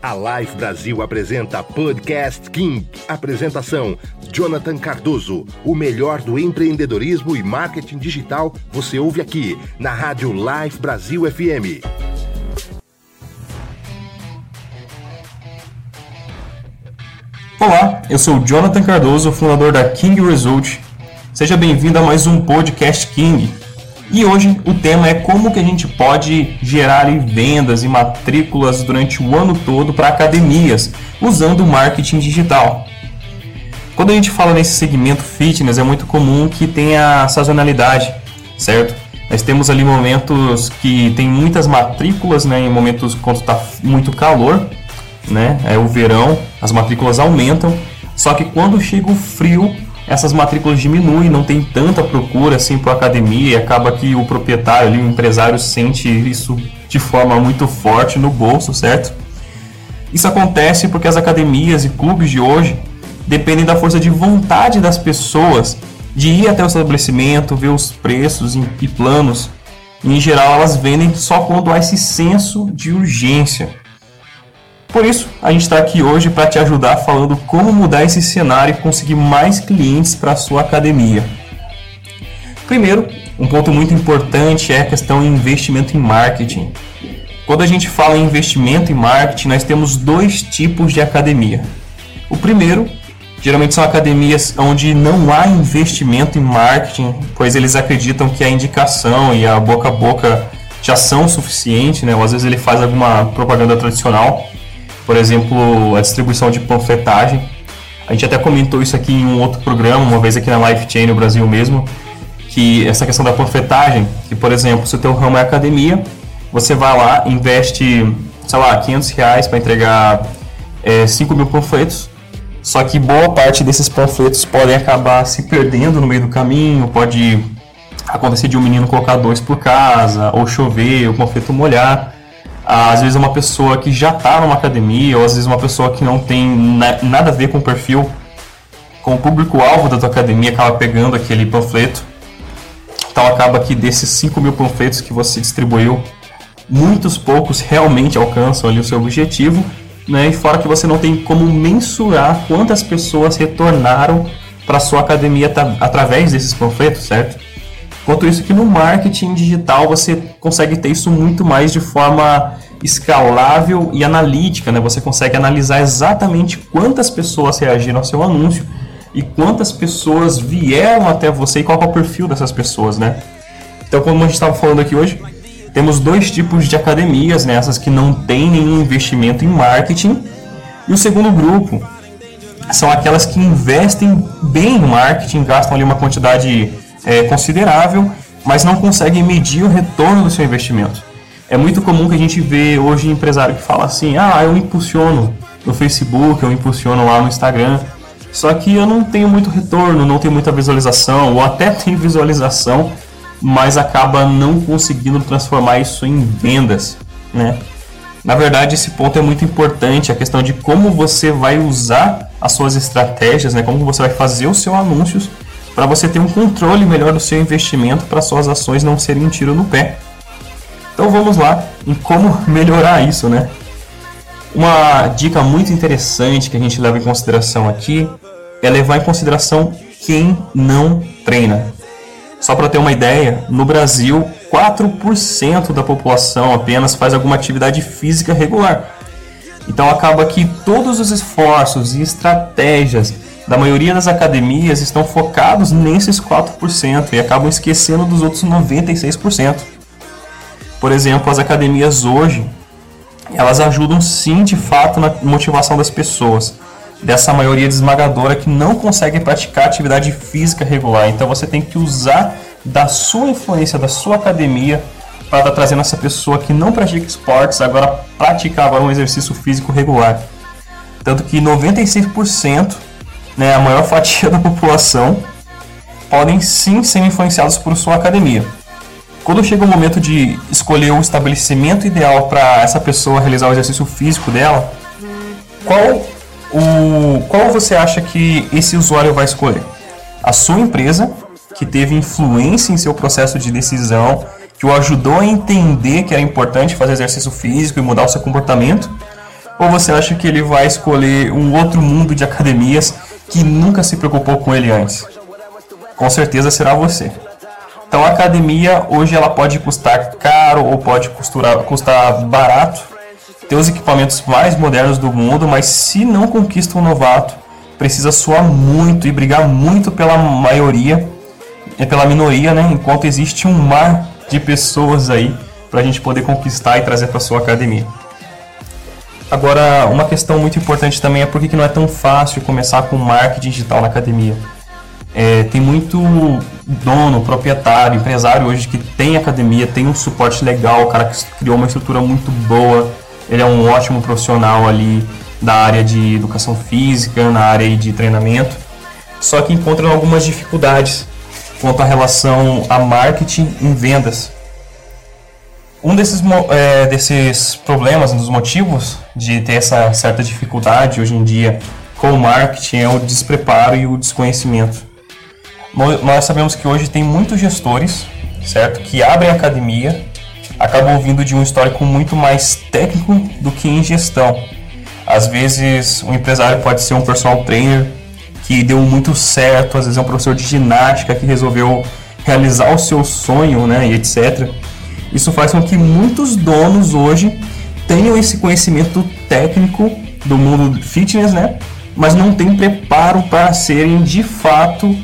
A Life Brasil apresenta Podcast King. Apresentação: Jonathan Cardoso. O melhor do empreendedorismo e marketing digital você ouve aqui na Rádio Life Brasil FM. Olá, eu sou Jonathan Cardoso, fundador da King Result. Seja bem-vindo a mais um Podcast King. E hoje o tema é como que a gente pode gerar vendas e matrículas durante o ano todo para academias usando o marketing digital. Quando a gente fala nesse segmento fitness, é muito comum que tenha sazonalidade, certo? Nós temos ali momentos que tem muitas matrículas, né, em momentos quando está muito calor, né, é o verão, as matrículas aumentam. Só que quando chega o frio, essas matrículas diminuem, não tem tanta procura assim para academia e acaba que o proprietário ali, o empresário sente isso de forma muito forte no bolso, certo? Isso acontece porque as academias e clubes de hoje dependem da força de vontade das pessoas de ir até o estabelecimento, ver os preços e planos. E, em geral, elas vendem só quando há esse senso de urgência. Por isso, a gente está aqui hoje para te ajudar falando como mudar esse cenário e conseguir mais clientes para a sua academia. Primeiro, um ponto muito importante é a questão de investimento em marketing. Quando a gente fala em investimento em marketing, nós temos dois tipos de academia. O primeiro, geralmente são academias onde não há investimento em marketing, pois eles acreditam que a indicação e a boca a boca já são suficiente, né? Ou às vezes ele faz alguma propaganda tradicional por exemplo, a distribuição de panfletagem. A gente até comentou isso aqui em um outro programa, uma vez aqui na Life Chain no Brasil mesmo, que essa questão da panfletagem, que por exemplo, se o teu ramo é academia, você vai lá, investe, sei lá, 500 reais para entregar é, 5 mil panfletos, só que boa parte desses panfletos podem acabar se perdendo no meio do caminho, pode acontecer de um menino colocar dois por casa, ou chover, o panfleto molhar. Às vezes uma pessoa que já está numa academia, ou às vezes uma pessoa que não tem na, nada a ver com o perfil, com o público-alvo da tua academia, acaba pegando aquele panfleto. Então acaba que desses 5 mil panfletos que você distribuiu, muitos poucos realmente alcançam ali o seu objetivo, né? E fora que você não tem como mensurar quantas pessoas retornaram para sua academia através desses panfletos, certo? Quanto isso que no marketing digital você consegue ter isso muito mais de forma escalável e analítica, né? Você consegue analisar exatamente quantas pessoas reagiram ao seu anúncio e quantas pessoas vieram até você e qual é o perfil dessas pessoas, né? Então, como a gente estava falando aqui hoje, temos dois tipos de academias, né? Essas que não têm nenhum investimento em marketing. E o segundo grupo são aquelas que investem bem em marketing, gastam ali uma quantidade é, considerável, mas não conseguem medir o retorno do seu investimento. É muito comum que a gente vê hoje empresário que fala assim: ah, eu impulsiono no Facebook, eu impulsiono lá no Instagram, só que eu não tenho muito retorno, não tenho muita visualização, ou até tenho visualização, mas acaba não conseguindo transformar isso em vendas, né? Na verdade, esse ponto é muito importante, a questão de como você vai usar as suas estratégias, né? Como você vai fazer os seus anúncios para você ter um controle melhor do seu investimento para suas ações não serem um tiro no pé. Então vamos lá em como melhorar isso, né? Uma dica muito interessante que a gente leva em consideração aqui é levar em consideração quem não treina. Só para ter uma ideia, no Brasil, 4% da população apenas faz alguma atividade física regular. Então acaba que todos os esforços e estratégias da maioria das academias estão focados nesses 4% e acabam esquecendo dos outros 96%. Por exemplo, as academias hoje, elas ajudam sim de fato na motivação das pessoas, dessa maioria esmagadora que não consegue praticar atividade física regular. Então você tem que usar da sua influência, da sua academia, para estar tá trazendo essa pessoa que não pratica esportes agora praticar agora um exercício físico regular. Tanto que 96% né, a maior fatia da população, podem sim ser influenciados por sua academia. Quando chega o momento de escolher o estabelecimento ideal para essa pessoa realizar o exercício físico dela, qual o qual você acha que esse usuário vai escolher? A sua empresa, que teve influência em seu processo de decisão, que o ajudou a entender que era importante fazer exercício físico e mudar o seu comportamento, Ou você acha que ele vai escolher um outro mundo de academias que nunca se preocupou com ele antes? Com certeza será você. Então a academia hoje ela pode custar caro ou pode costurar, custar barato, ter os equipamentos mais modernos do mundo, mas se não conquista um novato, precisa suar muito e brigar muito pela maioria, e pela minoria, né? Enquanto existe um mar de pessoas aí para a gente poder conquistar e trazer para sua academia. Agora, uma questão muito importante também é por que não é tão fácil começar com marketing digital na academia. É, tem muito dono, proprietário, empresário hoje que tem academia, tem um suporte legal, o cara que criou uma estrutura muito boa, ele é um ótimo profissional ali da área de educação física, na área de treinamento, só que encontra algumas dificuldades quanto à relação a marketing em vendas. Um desses, é, desses problemas, um dos motivos de ter essa certa dificuldade hoje em dia com o marketing é o despreparo e o desconhecimento nós sabemos que hoje tem muitos gestores, certo, que abrem academia, acabam vindo de um histórico muito mais técnico do que em gestão. Às vezes, um empresário pode ser um personal trainer que deu muito certo, às vezes é um professor de ginástica que resolveu realizar o seu sonho, né, e etc. Isso faz com que muitos donos hoje tenham esse conhecimento técnico do mundo fitness, né, mas não têm preparo para serem de fato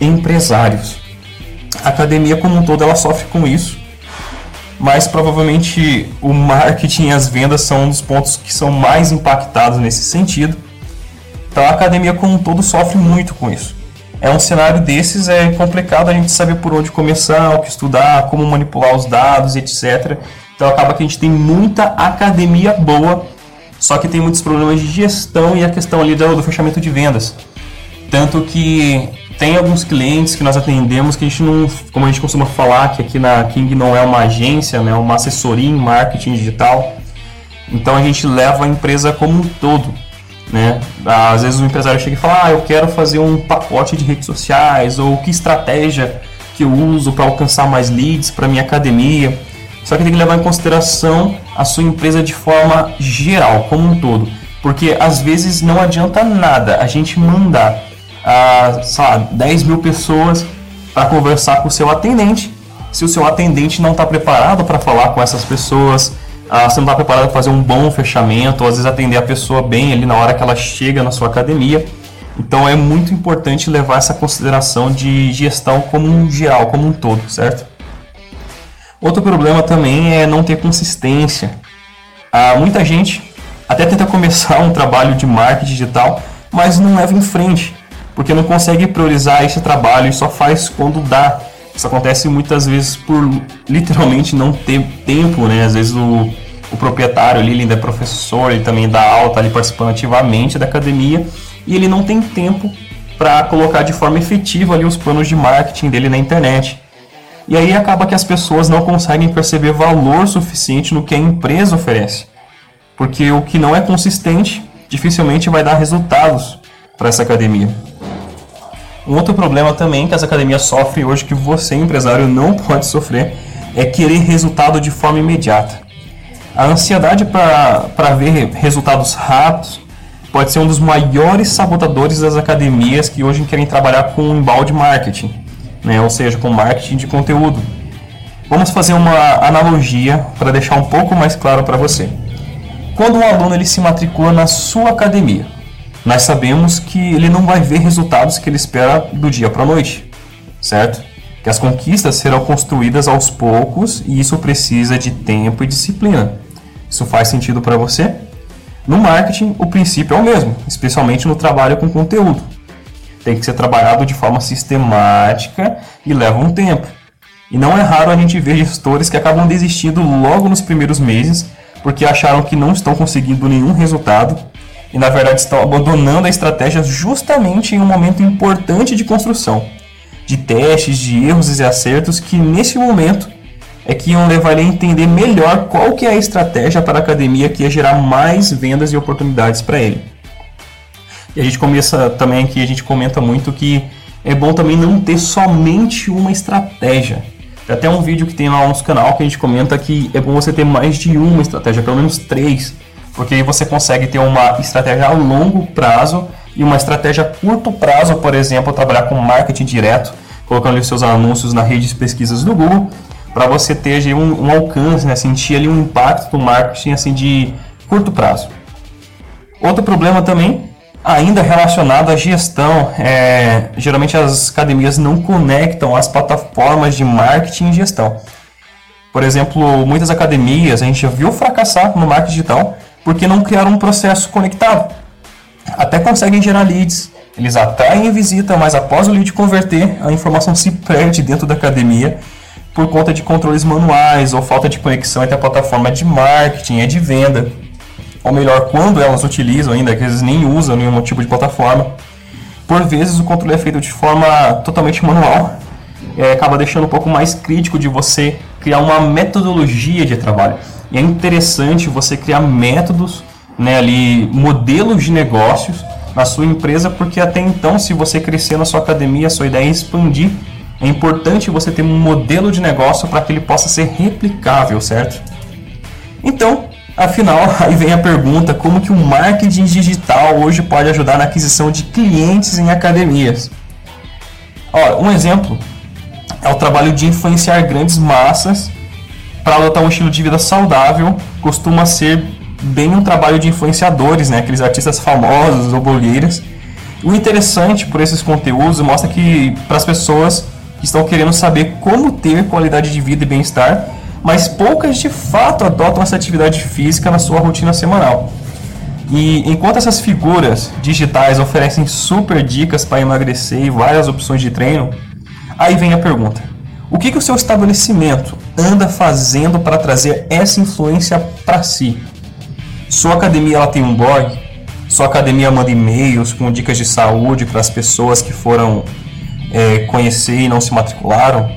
empresários. A academia como um todo ela sofre com isso, mas provavelmente o marketing e as vendas são um dos pontos que são mais impactados nesse sentido. Então a academia como um todo sofre muito com isso. É um cenário desses é complicado a gente saber por onde começar, o que estudar, como manipular os dados, etc. Então acaba que a gente tem muita academia boa, só que tem muitos problemas de gestão e a questão ali do, do fechamento de vendas. Tanto que tem alguns clientes que nós atendemos que a gente não, como a gente costuma falar, que aqui na King não é uma agência, né, uma assessoria em marketing digital. Então a gente leva a empresa como um todo. Né? Às vezes o empresário chega e fala: ah, eu quero fazer um pacote de redes sociais, ou que estratégia que eu uso para alcançar mais leads para minha academia. Só que tem que levar em consideração a sua empresa de forma geral, como um todo. Porque às vezes não adianta nada a gente mandar a, sei lá, 10 mil pessoas para conversar com o seu atendente. Se o seu atendente não está preparado para falar com essas pessoas, ah, você não está preparado para fazer um bom fechamento, ou às vezes atender a pessoa bem ali na hora que ela chega na sua academia. Então é muito importante levar essa consideração de gestão como um geral, como um todo, certo? Outro problema também é não ter consistência. Ah, muita gente até tenta começar um trabalho de marketing digital, mas não leva em frente porque não consegue priorizar esse trabalho e só faz quando dá. Isso acontece muitas vezes por literalmente não ter tempo, né? Às vezes o, o proprietário ali, ele ainda é professor, ele também dá aula, está ali participando ativamente da academia e ele não tem tempo para colocar de forma efetiva ali os planos de marketing dele na internet. E aí acaba que as pessoas não conseguem perceber valor suficiente no que a empresa oferece. Porque o que não é consistente dificilmente vai dar resultados para essa academia. Outro problema também que as academias sofrem hoje, que você, empresário, não pode sofrer, é querer resultado de forma imediata. A ansiedade para ver resultados rápidos pode ser um dos maiores sabotadores das academias que hoje querem trabalhar com embalde marketing, né? ou seja, com marketing de conteúdo. Vamos fazer uma analogia para deixar um pouco mais claro para você. Quando um aluno ele se matricula na sua academia, nós sabemos que ele não vai ver resultados que ele espera do dia para a noite, certo? Que as conquistas serão construídas aos poucos e isso precisa de tempo e disciplina. Isso faz sentido para você? No marketing, o princípio é o mesmo, especialmente no trabalho com conteúdo. Tem que ser trabalhado de forma sistemática e leva um tempo. E não é raro a gente ver gestores que acabam desistindo logo nos primeiros meses porque acharam que não estão conseguindo nenhum resultado e na verdade estão abandonando a estratégia justamente em um momento importante de construção, de testes, de erros e acertos que nesse momento é que iam levar ele a entender melhor qual que é a estratégia para a academia que ia gerar mais vendas e oportunidades para ele. E a gente começa também aqui, a gente comenta muito que é bom também não ter somente uma estratégia. Tem até um vídeo que tem lá no nosso canal que a gente comenta que é bom você ter mais de uma estratégia, pelo menos três, porque aí você consegue ter uma estratégia a longo prazo e uma estratégia a curto prazo, por exemplo, trabalhar com marketing direto, colocando os seus anúncios na rede de pesquisas do Google, para você ter um, um alcance, né, sentir ali um impacto do marketing assim de curto prazo. Outro problema também, ainda relacionado à gestão, é, geralmente as academias não conectam as plataformas de marketing e gestão. Por exemplo, muitas academias a gente já viu fracassar no marketing digital porque não criaram um processo conectado. Até conseguem gerar leads, eles atraem visita, mas após o lead converter, a informação se perde dentro da academia por conta de controles manuais ou falta de conexão entre a plataforma de marketing e de venda ou melhor, quando elas utilizam ainda, que eles nem usam nenhum tipo de plataforma. Por vezes o controle é feito de forma totalmente manual, é, acaba deixando um pouco mais crítico de você criar uma metodologia de trabalho. E é interessante você criar métodos, né, ali, modelos de negócios na sua empresa, porque até então, se você crescer na sua academia, a sua ideia é expandir, é importante você ter um modelo de negócio para que ele possa ser replicável, certo? Então, Afinal, aí vem a pergunta: como que o marketing digital hoje pode ajudar na aquisição de clientes em academias? Ó, um exemplo é o trabalho de influenciar grandes massas para adotar um estilo de vida saudável. Costuma ser bem um trabalho de influenciadores, né? aqueles artistas famosos ou blogueiras. O interessante por esses conteúdos mostra que para as pessoas que estão querendo saber como ter qualidade de vida e bem-estar, mas poucas de fato adotam essa atividade física na sua rotina semanal. E enquanto essas figuras digitais oferecem super dicas para emagrecer e várias opções de treino, aí vem a pergunta: o que, que o seu estabelecimento anda fazendo para trazer essa influência para si? Sua academia ela tem um blog? Sua academia manda e-mails com dicas de saúde para as pessoas que foram é, conhecer e não se matricularam?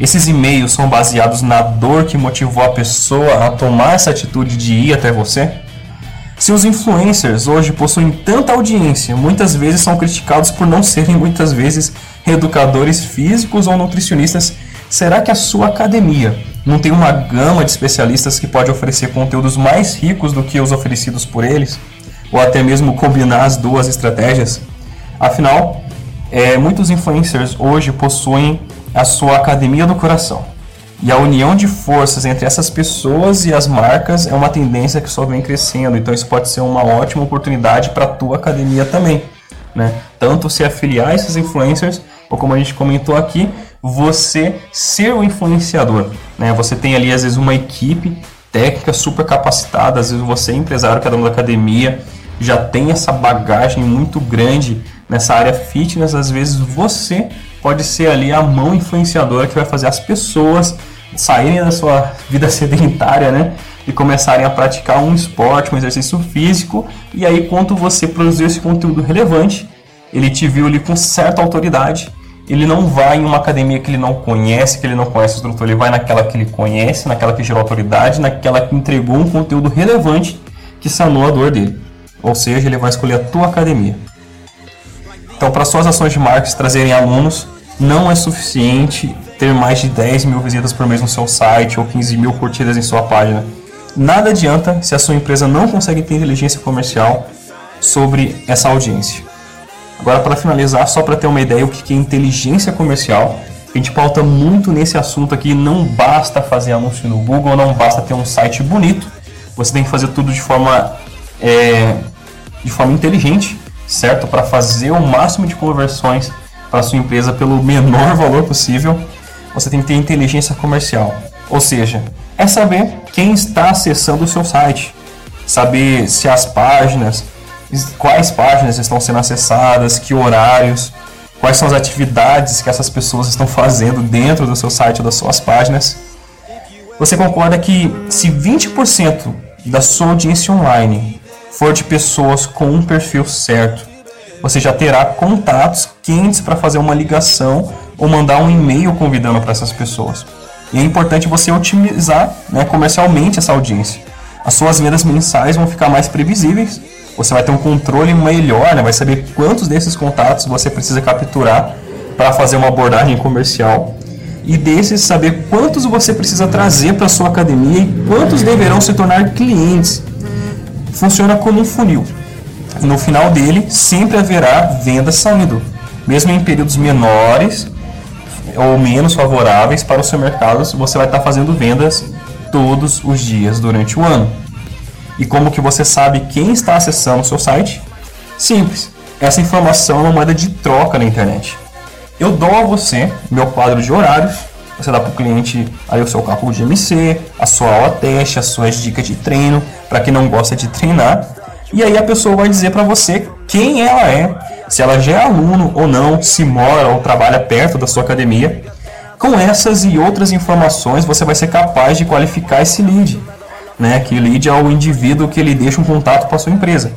Esses e-mails são baseados na dor que motivou a pessoa a tomar essa atitude de ir até você? Se os influencers hoje possuem tanta audiência, muitas vezes são criticados por não serem muitas vezes educadores físicos ou nutricionistas, será que a sua academia não tem uma gama de especialistas que pode oferecer conteúdos mais ricos do que os oferecidos por eles? Ou até mesmo combinar as duas estratégias? Afinal, é, muitos influencers hoje possuem a sua academia do coração. E a união de forças entre essas pessoas e as marcas é uma tendência que só vem crescendo. Então isso pode ser uma ótima oportunidade para a tua academia também. Né? Tanto se afiliar a esses influencers, ou como a gente comentou aqui, você ser o influenciador. Né? Você tem ali às vezes uma equipe técnica super capacitada, às vezes você é empresário, cada um da academia, já tem essa bagagem muito grande nessa área fitness, às vezes você pode ser ali a mão influenciadora que vai fazer as pessoas saírem da sua vida sedentária, né? E começarem a praticar um esporte, um exercício físico. E aí, quando você produziu esse conteúdo relevante, ele te viu ali com certa autoridade. Ele não vai em uma academia que ele não conhece, que ele não conhece o instrutor, ele vai naquela que ele conhece, naquela que gerou autoridade, naquela que entregou um conteúdo relevante que sanou a dor dele. Ou seja, ele vai escolher a tua academia. Então, para suas ações de marketing trazerem alunos, não é suficiente ter mais de 10 mil visitas por mês no seu site ou 15 mil curtidas em sua página. Nada adianta se a sua empresa não consegue ter inteligência comercial sobre essa audiência. Agora, para finalizar, só para ter uma ideia o que é inteligência comercial, a gente pauta muito nesse assunto aqui. Não basta fazer anúncio no Google, não basta ter um site bonito, você tem que fazer tudo de forma, é, de forma inteligente certo? Para fazer o máximo de conversões para sua empresa pelo menor valor possível, você tem que ter inteligência comercial. Ou seja, é saber quem está acessando o seu site, saber se as páginas, quais páginas estão sendo acessadas, que horários, quais são as atividades que essas pessoas estão fazendo dentro do seu site ou das suas páginas. Você concorda que se 20% da sua audiência online for de pessoas com um perfil certo, você já terá contatos quentes para fazer uma ligação ou mandar um e-mail convidando para essas pessoas. E é importante você otimizar né, comercialmente essa audiência. As suas vendas mensais vão ficar mais previsíveis, você vai ter um controle melhor, né, vai saber quantos desses contatos você precisa capturar para fazer uma abordagem comercial e desses saber quantos você precisa trazer para sua academia e quantos deverão se tornar clientes funciona como um funil. No final dele, sempre haverá venda saindo, mesmo em períodos menores ou menos favoráveis para o seu mercado, você vai estar fazendo vendas todos os dias durante o ano. E como que você sabe quem está acessando o seu site? Simples. Essa informação é uma moeda de troca na internet. Eu dou a você meu quadro de horários, você dá para o cliente aí o seu cálculo de MC, a sua aula teste, as suas dicas de treino, para quem não gosta de treinar. E aí a pessoa vai dizer para você quem ela é, se ela já é aluno ou não, se mora ou trabalha perto da sua academia. Com essas e outras informações, você vai ser capaz de qualificar esse lead. Né? Que lead é o indivíduo que ele deixa um contato com a sua empresa.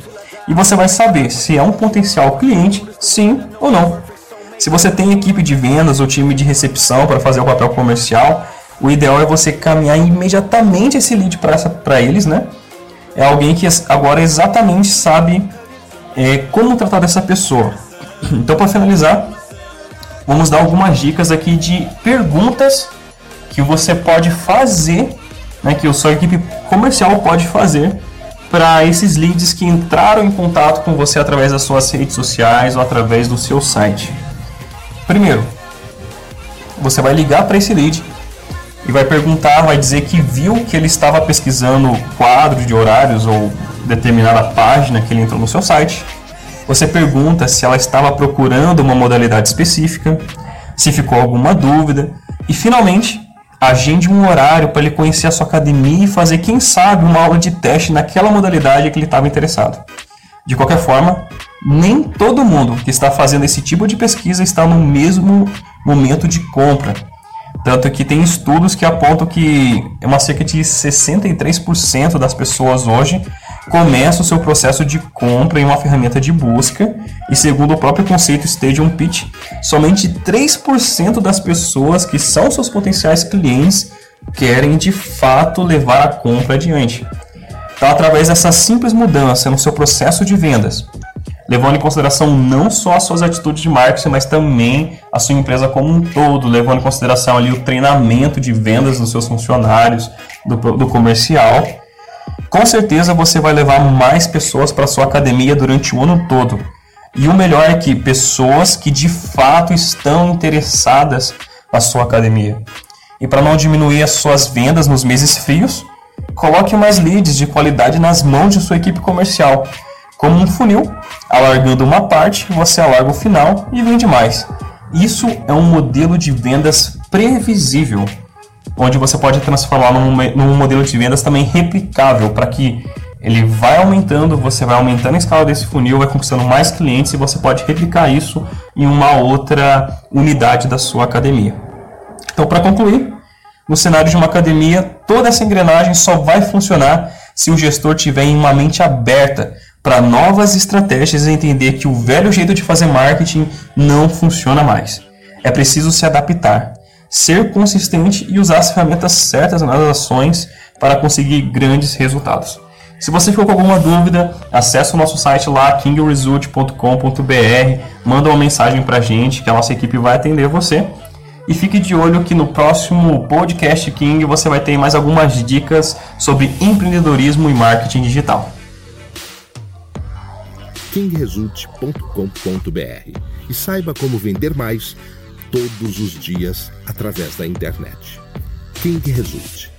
E você vai saber se é um potencial cliente, sim ou não. Se você tem equipe de vendas ou time de recepção para fazer o papel comercial, o ideal é você caminhar imediatamente esse lead para eles, né? É alguém que agora exatamente sabe é, como tratar dessa pessoa. Então, para finalizar, vamos dar algumas dicas aqui de perguntas que você pode fazer, né, que a sua equipe comercial pode fazer para esses leads que entraram em contato com você através das suas redes sociais ou através do seu site. Primeiro, você vai ligar para esse lead e vai perguntar, vai dizer que viu que ele estava pesquisando quadro de horários ou determinada página que ele entrou no seu site. Você pergunta se ela estava procurando uma modalidade específica, se ficou alguma dúvida e finalmente agende um horário para ele conhecer a sua academia e fazer, quem sabe, uma aula de teste naquela modalidade que ele estava interessado. De qualquer forma, nem todo mundo que está fazendo esse tipo de pesquisa está no mesmo momento de compra. Tanto que tem estudos que apontam que uma cerca de 63% das pessoas hoje começam o seu processo de compra em uma ferramenta de busca e segundo o próprio conceito Stadium Pitch, somente 3% das pessoas que são seus potenciais clientes querem de fato levar a compra adiante. Então, através dessa simples mudança no seu processo de vendas, levando em consideração não só as suas atitudes de marketing, mas também a sua empresa como um todo, levando em consideração ali o treinamento de vendas dos seus funcionários, do, do comercial. Com certeza você vai levar mais pessoas para sua academia durante o ano todo. E o melhor é que pessoas que de fato estão interessadas na sua academia. E para não diminuir as suas vendas nos meses frios, coloque mais leads de qualidade nas mãos de sua equipe comercial como um funil, alargando uma parte, você alarga o final e vende mais. Isso é um modelo de vendas previsível, onde você pode transformar num, num modelo de vendas também replicável, para que ele vai aumentando, você vai aumentando a escala desse funil, vai conquistando mais clientes e você pode replicar isso em uma outra unidade da sua academia. Então, para concluir, no cenário de uma academia, toda essa engrenagem só vai funcionar se o gestor tiver uma mente aberta para novas estratégias e entender que o velho jeito de fazer marketing não funciona mais. É preciso se adaptar, ser consistente e usar as ferramentas certas nas ações para conseguir grandes resultados. Se você ficou com alguma dúvida, acesse o nosso site lá, kingresult.com.br, manda uma mensagem para a gente que a nossa equipe vai atender você. E fique de olho que no próximo podcast King você vai ter mais algumas dicas sobre empreendedorismo e marketing digital kingresult.com.br e saiba como vender mais todos os dias através da internet. King Result.